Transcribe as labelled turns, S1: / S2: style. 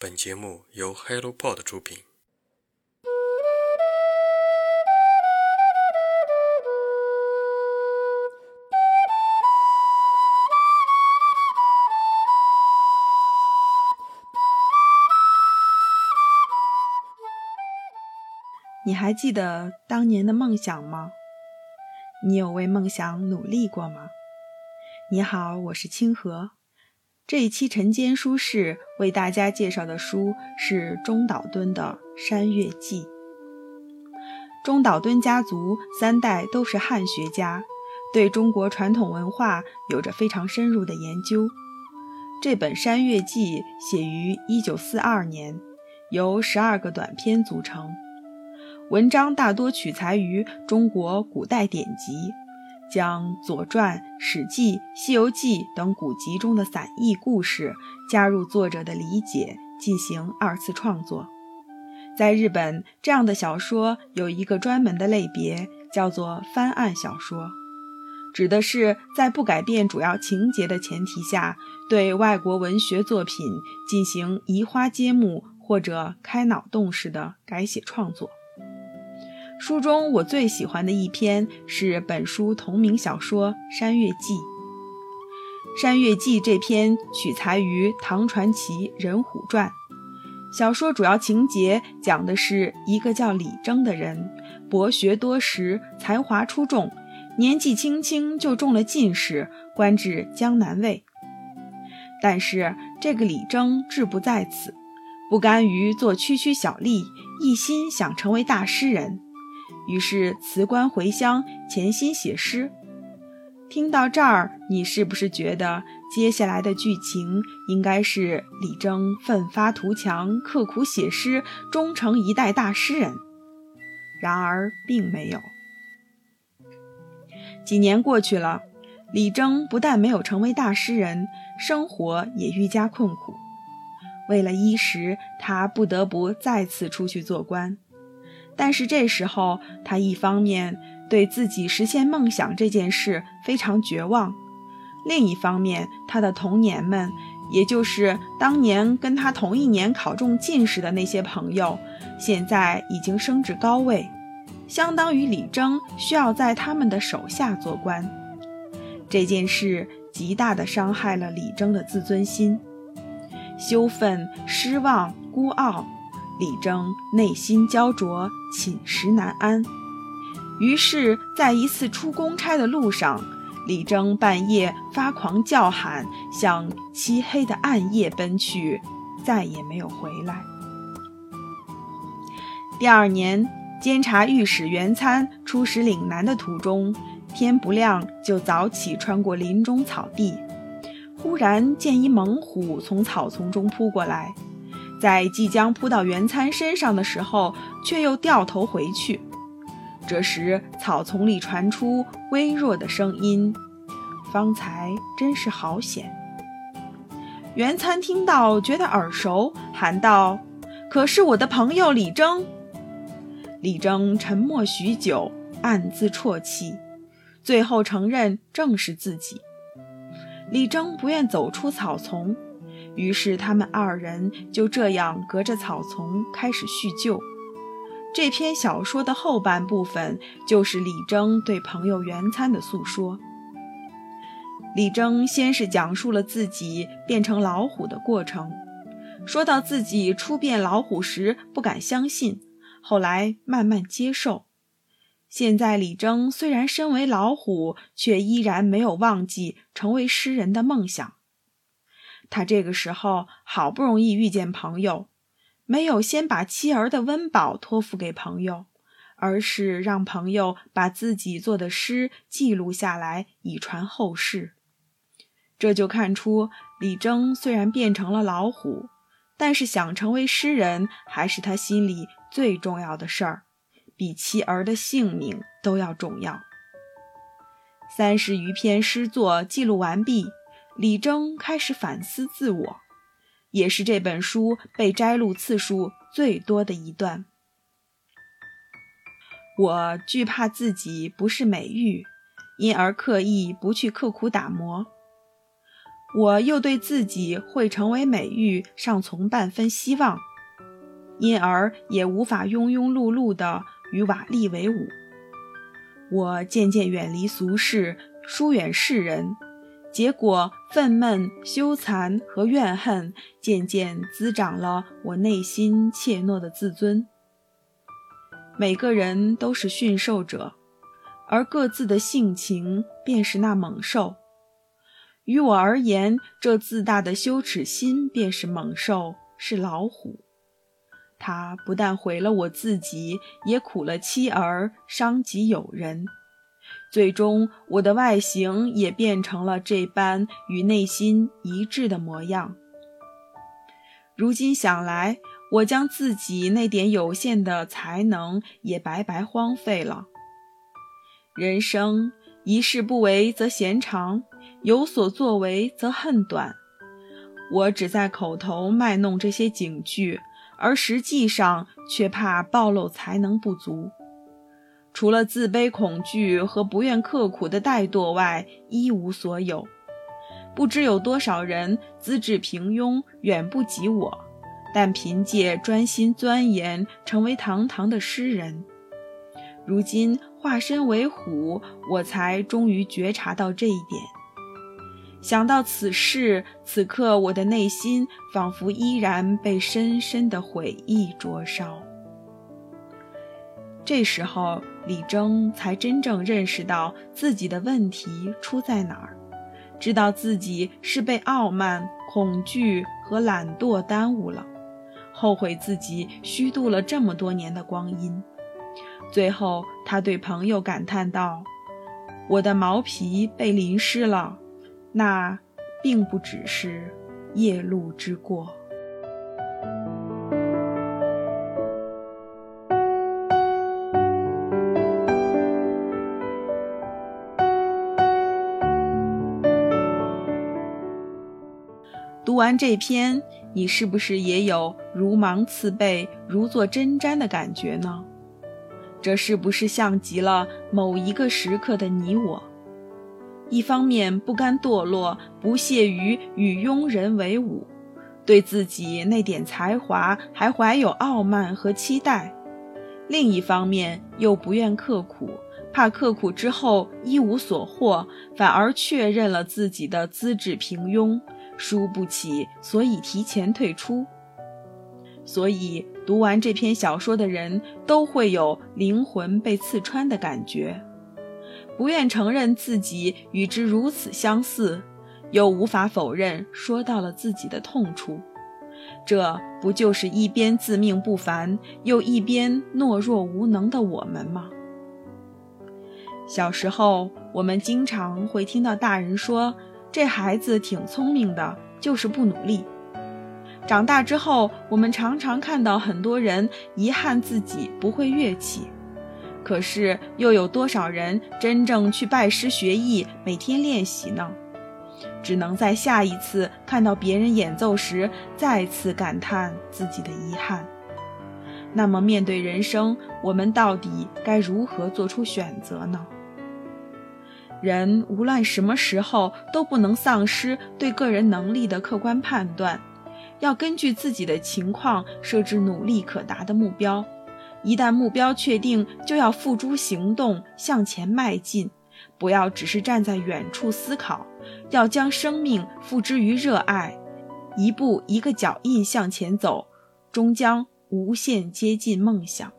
S1: 本节目由 HelloPod 出品。
S2: 你还记得当年的梦想吗？你有为梦想努力过吗？你好，我是清河。这一期晨间书室为大家介绍的书是中岛敦的《山月记》。中岛敦家族三代都是汉学家，对中国传统文化有着非常深入的研究。这本《山月记》写于1942年，由十二个短篇组成，文章大多取材于中国古代典籍。将《左传》《史记》《西游记》等古籍中的散佚故事加入作者的理解，进行二次创作。在日本，这样的小说有一个专门的类别，叫做翻案小说，指的是在不改变主要情节的前提下，对外国文学作品进行移花接木或者开脑洞式的改写创作。书中我最喜欢的一篇是本书同名小说《山月记》。《山月记》这篇取材于唐传奇《人虎传》，小说主要情节讲的是一个叫李征的人，博学多识，才华出众，年纪轻轻就中了进士，官至江南尉。但是这个李征志不在此，不甘于做区区小吏，一心想成为大诗人。于是辞官回乡，潜心写诗。听到这儿，你是不是觉得接下来的剧情应该是李征奋发图强，刻苦写诗，终成一代大诗人？然而并没有。几年过去了，李征不但没有成为大诗人，生活也愈加困苦。为了衣食，他不得不再次出去做官。但是这时候，他一方面对自己实现梦想这件事非常绝望，另一方面，他的童年们，也就是当年跟他同一年考中进士的那些朋友，现在已经升至高位，相当于李征需要在他们的手下做官。这件事极大地伤害了李征的自尊心，羞愤、失望、孤傲。李征内心焦灼，寝食难安。于是，在一次出公差的路上，李征半夜发狂叫喊，向漆黑的暗夜奔去，再也没有回来。第二年，监察御史袁参出使岭南的途中，天不亮就早起穿过林中草地，忽然见一猛虎从草丛中扑过来。在即将扑到袁参身上的时候，却又掉头回去。这时，草丛里传出微弱的声音：“方才真是好险。”袁参听到，觉得耳熟，喊道：“可是我的朋友李征。”李征沉默许久，暗自啜泣，最后承认正是自己。李征不愿走出草丛。于是他们二人就这样隔着草丛开始叙旧。这篇小说的后半部分就是李征对朋友袁参的诉说。李征先是讲述了自己变成老虎的过程，说到自己初变老虎时不敢相信，后来慢慢接受。现在李征虽然身为老虎，却依然没有忘记成为诗人的梦想。他这个时候好不容易遇见朋友，没有先把妻儿的温饱托付给朋友，而是让朋友把自己做的诗记录下来，以传后世。这就看出李征虽然变成了老虎，但是想成为诗人还是他心里最重要的事儿，比妻儿的性命都要重要。三十余篇诗作记录完毕。李征开始反思自我，也是这本书被摘录次数最多的一段。我惧怕自己不是美玉，因而刻意不去刻苦打磨。我又对自己会成为美玉尚存半分希望，因而也无法庸庸碌碌地与瓦砾为伍。我渐渐远离俗世，疏远世人，结果愤懑、羞惭和怨恨渐渐滋长了我内心怯懦的自尊。每个人都是驯兽者，而各自的性情便是那猛兽。于我而言，这自大的羞耻心便是猛兽，是老虎。它不但毁了我自己，也苦了妻儿，伤及友人。最终，我的外形也变成了这般与内心一致的模样。如今想来，我将自己那点有限的才能也白白荒废了。人生一事不为则嫌长。有所作为则恨短，我只在口头卖弄这些警句，而实际上却怕暴露才能不足。除了自卑、恐惧和不愿刻苦的怠惰外，一无所有。不知有多少人资质平庸，远不及我，但凭借专心钻研，成为堂堂的诗人。如今化身为虎，我才终于觉察到这一点。想到此事，此刻我的内心仿佛依然被深深的悔意灼烧。这时候，李征才真正认识到自己的问题出在哪儿，知道自己是被傲慢、恐惧和懒惰耽误了，后悔自己虚度了这么多年的光阴。最后，他对朋友感叹道：“我的毛皮被淋湿了。”那并不只是夜路之过。读完这篇，你是不是也有如芒刺背、如坐针毡的感觉呢？这是不是像极了某一个时刻的你我？一方面不甘堕落，不屑于与庸人为伍，对自己那点才华还怀有傲慢和期待；另一方面又不愿刻苦，怕刻苦之后一无所获，反而确认了自己的资质平庸，输不起，所以提前退出。所以读完这篇小说的人都会有灵魂被刺穿的感觉。不愿承认自己与之如此相似，又无法否认说到了自己的痛处，这不就是一边自命不凡，又一边懦弱无能的我们吗？小时候，我们经常会听到大人说：“这孩子挺聪明的，就是不努力。”长大之后，我们常常看到很多人遗憾自己不会乐器。可是，又有多少人真正去拜师学艺，每天练习呢？只能在下一次看到别人演奏时，再次感叹自己的遗憾。那么，面对人生，我们到底该如何做出选择呢？人无论什么时候都不能丧失对个人能力的客观判断，要根据自己的情况设置努力可达的目标。一旦目标确定，就要付诸行动，向前迈进。不要只是站在远处思考，要将生命付之于热爱，一步一个脚印向前走，终将无限接近梦想。